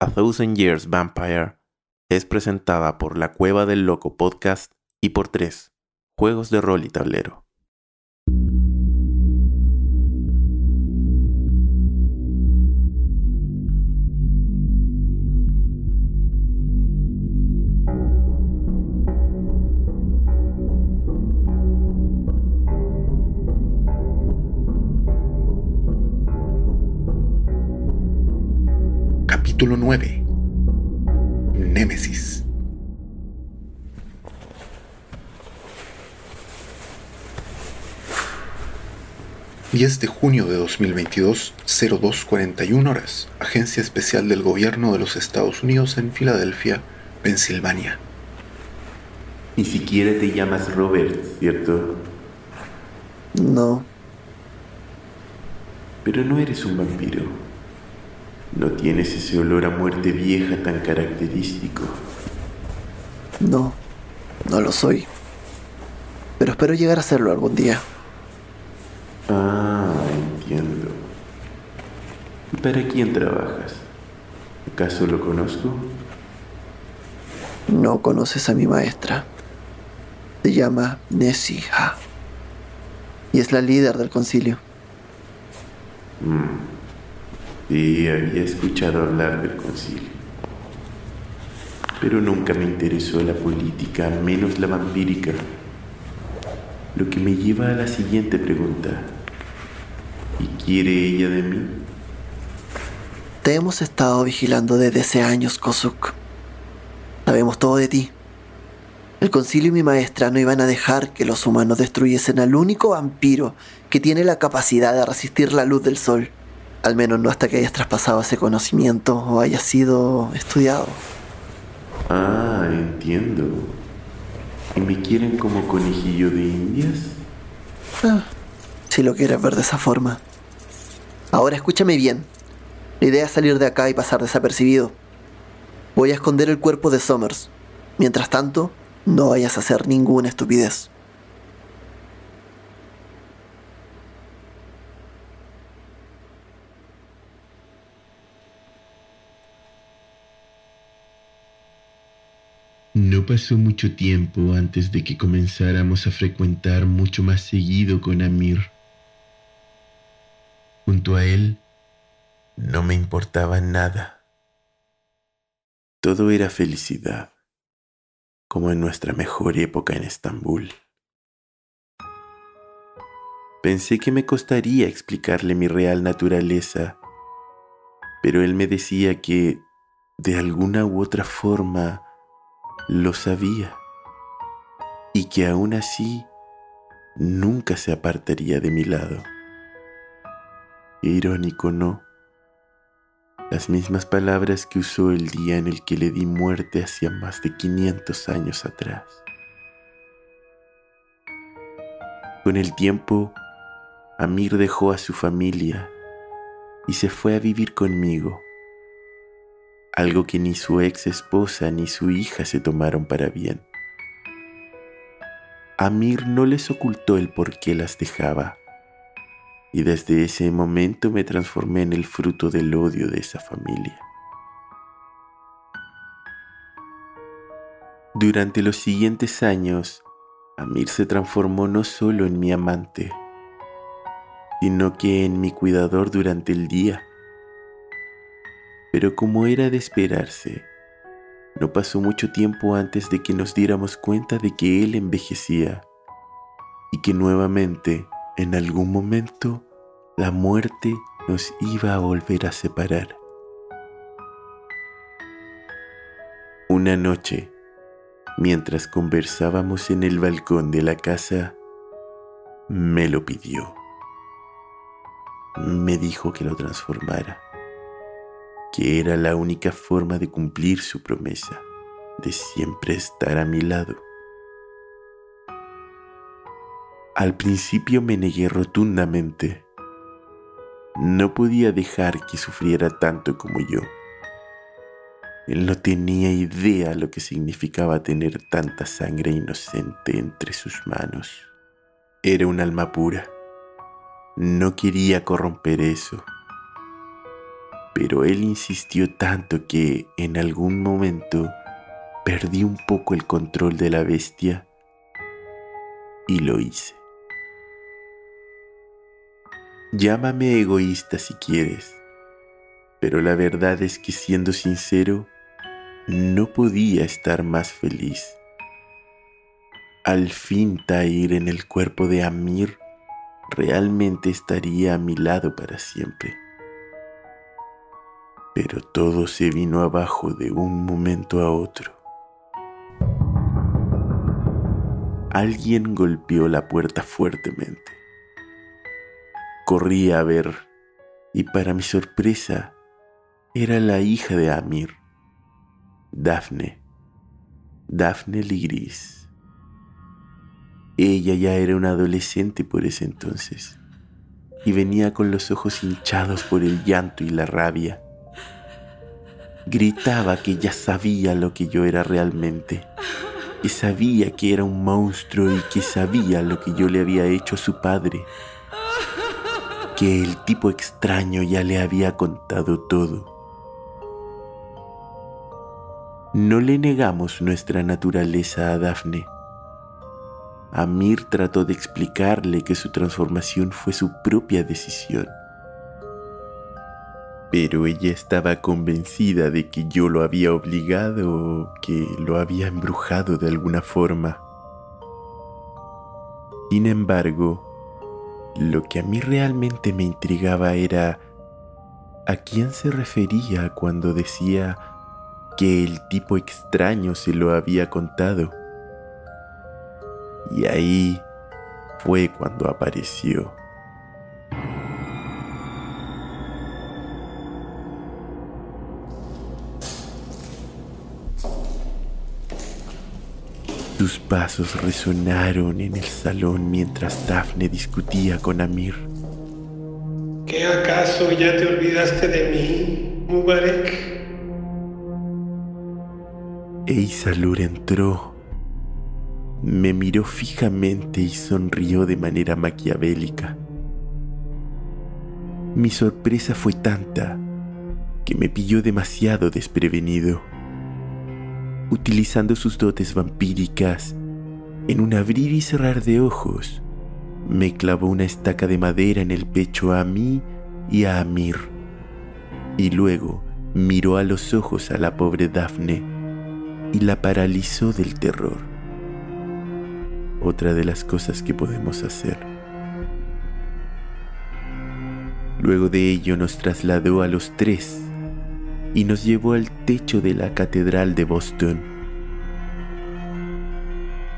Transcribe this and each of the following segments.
A Thousand Years Vampire es presentada por La Cueva del Loco Podcast y por tres Juegos de Rol y Tablero. Capítulo 9 Némesis ...10 de junio de 2022, 0241 horas... ...Agencia Especial del Gobierno de los Estados Unidos en Filadelfia, Pensilvania. Ni siquiera te llamas Robert, ¿cierto? No, Pero no eres un vampiro. No tienes ese olor a muerte vieja tan característico. no, no lo soy. Pero espero llegar a serlo algún día. Ah, entiendo. ¿Y para quién trabajas? ¿Acaso lo conozco? No conoces a mi maestra. Se llama Nessie Ha. Y es la líder del concilio. Sí, había escuchado hablar del concilio. Pero nunca me interesó la política, menos la vampírica. Lo que me lleva a la siguiente pregunta. ¿Y quiere ella de mí? Te hemos estado vigilando desde hace años, Kosuk. Sabemos todo de ti. El concilio y mi maestra no iban a dejar que los humanos destruyesen al único vampiro que tiene la capacidad de resistir la luz del sol. Al menos no hasta que hayas traspasado ese conocimiento o hayas sido estudiado. Ah, entiendo. ¿Y me quieren como conejillo de indias? Ah, si lo quieres ver de esa forma. Ahora escúchame bien. La idea es salir de acá y pasar desapercibido. Voy a esconder el cuerpo de Summers. Mientras tanto, no vayas a hacer ninguna estupidez. No pasó mucho tiempo antes de que comenzáramos a frecuentar mucho más seguido con Amir. Junto a él, no me importaba nada. Todo era felicidad, como en nuestra mejor época en Estambul. Pensé que me costaría explicarle mi real naturaleza, pero él me decía que, de alguna u otra forma, lo sabía y que aún así nunca se apartaría de mi lado. Irónico, ¿no? Las mismas palabras que usó el día en el que le di muerte hacía más de 500 años atrás. Con el tiempo, Amir dejó a su familia y se fue a vivir conmigo algo que ni su ex esposa ni su hija se tomaron para bien. Amir no les ocultó el por qué las dejaba, y desde ese momento me transformé en el fruto del odio de esa familia. Durante los siguientes años, Amir se transformó no solo en mi amante, sino que en mi cuidador durante el día pero como era de esperarse, no pasó mucho tiempo antes de que nos diéramos cuenta de que él envejecía y que nuevamente, en algún momento, la muerte nos iba a volver a separar. Una noche, mientras conversábamos en el balcón de la casa, me lo pidió. Me dijo que lo transformara que era la única forma de cumplir su promesa, de siempre estar a mi lado. Al principio me negué rotundamente. No podía dejar que sufriera tanto como yo. Él no tenía idea lo que significaba tener tanta sangre inocente entre sus manos. Era un alma pura. No quería corromper eso pero él insistió tanto que en algún momento perdí un poco el control de la bestia y lo hice. Llámame egoísta si quieres, pero la verdad es que siendo sincero, no podía estar más feliz. Al fin Tair en el cuerpo de Amir realmente estaría a mi lado para siempre. Pero todo se vino abajo de un momento a otro. Alguien golpeó la puerta fuertemente. Corrí a ver y para mi sorpresa era la hija de Amir, Dafne, Dafne Ligris. Ella ya era una adolescente por ese entonces y venía con los ojos hinchados por el llanto y la rabia. Gritaba que ya sabía lo que yo era realmente que sabía que era un monstruo y que sabía lo que yo le había hecho a su padre, que el tipo extraño ya le había contado todo. No le negamos nuestra naturaleza a Dafne. Amir trató de explicarle que su transformación fue su propia decisión pero ella estaba convencida de que yo lo había obligado o que lo había embrujado de alguna forma. Sin embargo, lo que a mí realmente me intrigaba era a quién se refería cuando decía que el tipo extraño se lo había contado. Y ahí fue cuando apareció. Sus pasos resonaron en el salón mientras Daphne discutía con Amir. ¿Qué acaso ya te olvidaste de mí, Mubarak? Eisalur entró, me miró fijamente y sonrió de manera maquiavélica. Mi sorpresa fue tanta que me pilló demasiado desprevenido utilizando sus dotes vampíricas, en un abrir y cerrar de ojos, me clavó una estaca de madera en el pecho a mí y a Amir, y luego miró a los ojos a la pobre Dafne y la paralizó del terror. Otra de las cosas que podemos hacer. Luego de ello nos trasladó a los tres y nos llevó al techo de la Catedral de Boston.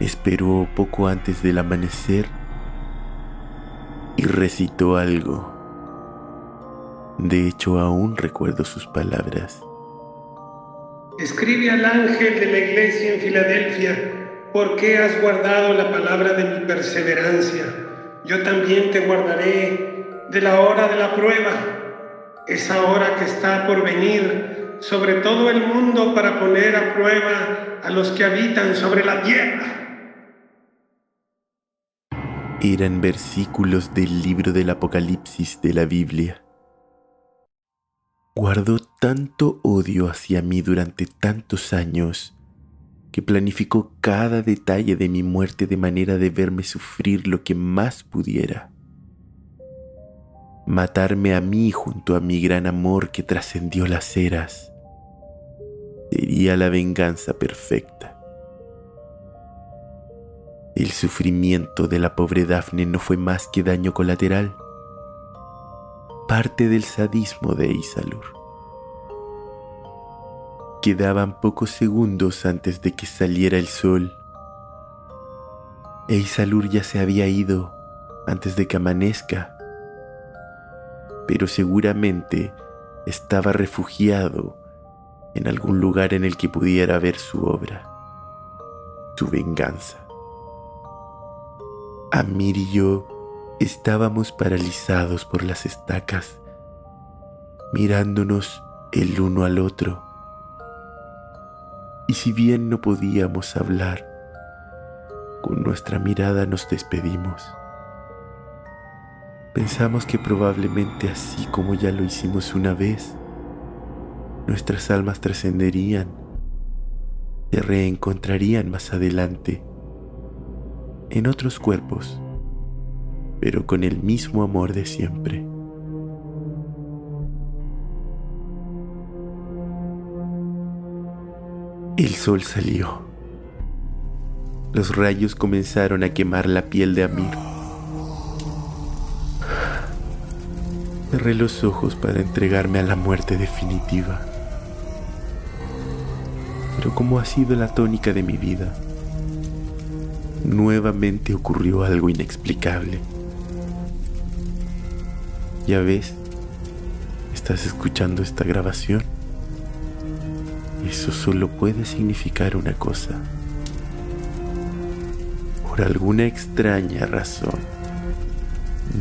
Esperó poco antes del amanecer y recitó algo. De hecho, aún recuerdo sus palabras. Escribe al ángel de la iglesia en Filadelfia, ¿por qué has guardado la palabra de mi perseverancia? Yo también te guardaré de la hora de la prueba esa hora que está por venir sobre todo el mundo para poner a prueba a los que habitan sobre la tierra. Eran versículos del libro del Apocalipsis de la Biblia. Guardó tanto odio hacia mí durante tantos años que planificó cada detalle de mi muerte de manera de verme sufrir lo que más pudiera matarme a mí junto a mi gran amor que trascendió las eras. Sería la venganza perfecta. El sufrimiento de la pobre Dafne no fue más que daño colateral, parte del sadismo de Isalur. Quedaban pocos segundos antes de que saliera el sol. E Isalur ya se había ido antes de que amanezca pero seguramente estaba refugiado en algún lugar en el que pudiera ver su obra, su venganza. Amir y yo estábamos paralizados por las estacas, mirándonos el uno al otro. Y si bien no podíamos hablar, con nuestra mirada nos despedimos. Pensamos que probablemente así como ya lo hicimos una vez, nuestras almas trascenderían, se reencontrarían más adelante en otros cuerpos, pero con el mismo amor de siempre. El sol salió. Los rayos comenzaron a quemar la piel de Amir. Cerré los ojos para entregarme a la muerte definitiva. Pero como ha sido la tónica de mi vida, nuevamente ocurrió algo inexplicable. Ya ves, estás escuchando esta grabación. Eso solo puede significar una cosa. Por alguna extraña razón,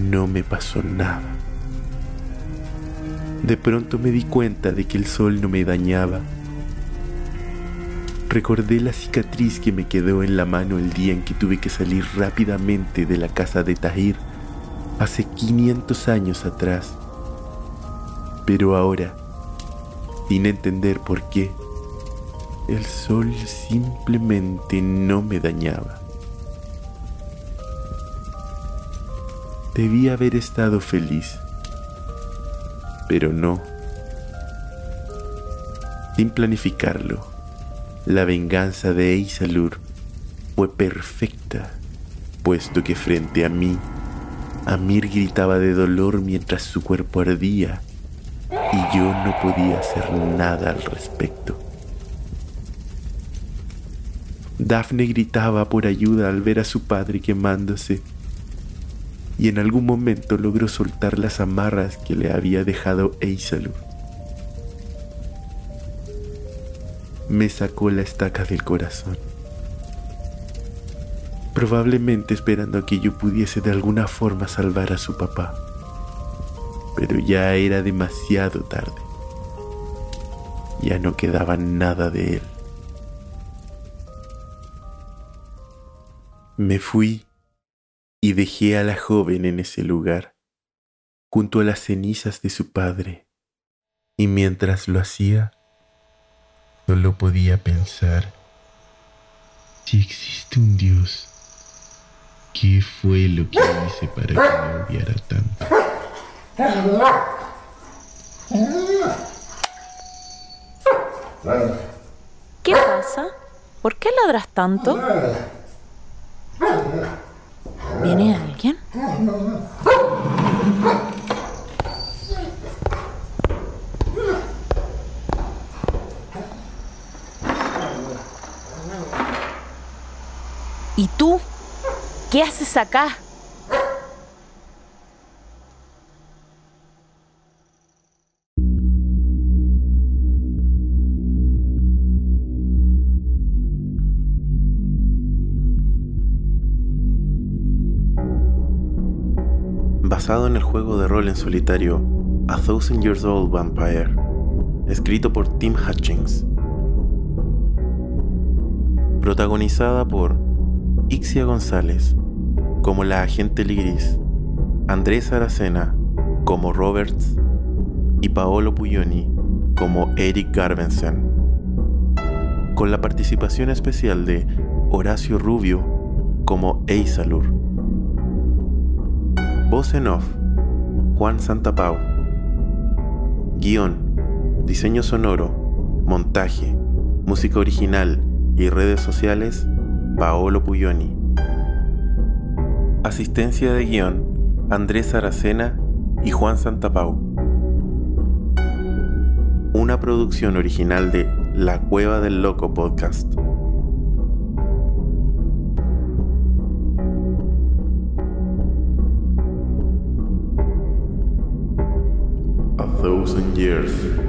no me pasó nada. De pronto me di cuenta de que el sol no me dañaba. Recordé la cicatriz que me quedó en la mano el día en que tuve que salir rápidamente de la casa de Tahir hace 500 años atrás. Pero ahora, sin entender por qué, el sol simplemente no me dañaba. Debía haber estado feliz, pero no. Sin planificarlo, la venganza de Eisalur fue perfecta, puesto que frente a mí, Amir gritaba de dolor mientras su cuerpo ardía y yo no podía hacer nada al respecto. Daphne gritaba por ayuda al ver a su padre quemándose y en algún momento logró soltar las amarras que le había dejado Eisalur. Me sacó la estaca del corazón, probablemente esperando que yo pudiese de alguna forma salvar a su papá, pero ya era demasiado tarde. Ya no quedaba nada de él. Me fui y dejé a la joven en ese lugar, junto a las cenizas de su padre, y mientras lo hacía, solo podía pensar, si existe un Dios, ¿qué fue lo que hice para que me odiara tanto? ¿Qué pasa? ¿Por qué ladras tanto? ¿Viene alguien? ¿Y tú? ¿Qué haces acá? En el juego de rol en solitario A Thousand Years Old Vampire, escrito por Tim Hutchings. Protagonizada por Ixia González como la agente Ligris, Andrés Aracena como Roberts y Paolo Puglioni como Eric Garbensen, con la participación especial de Horacio Rubio como Eisalur. Voz en off, Juan Santapau. Guión, diseño sonoro, montaje, música original y redes sociales, Paolo Puglioni. Asistencia de guion, Andrés Aracena y Juan Santapau. Una producción original de La Cueva del Loco Podcast. Thousand years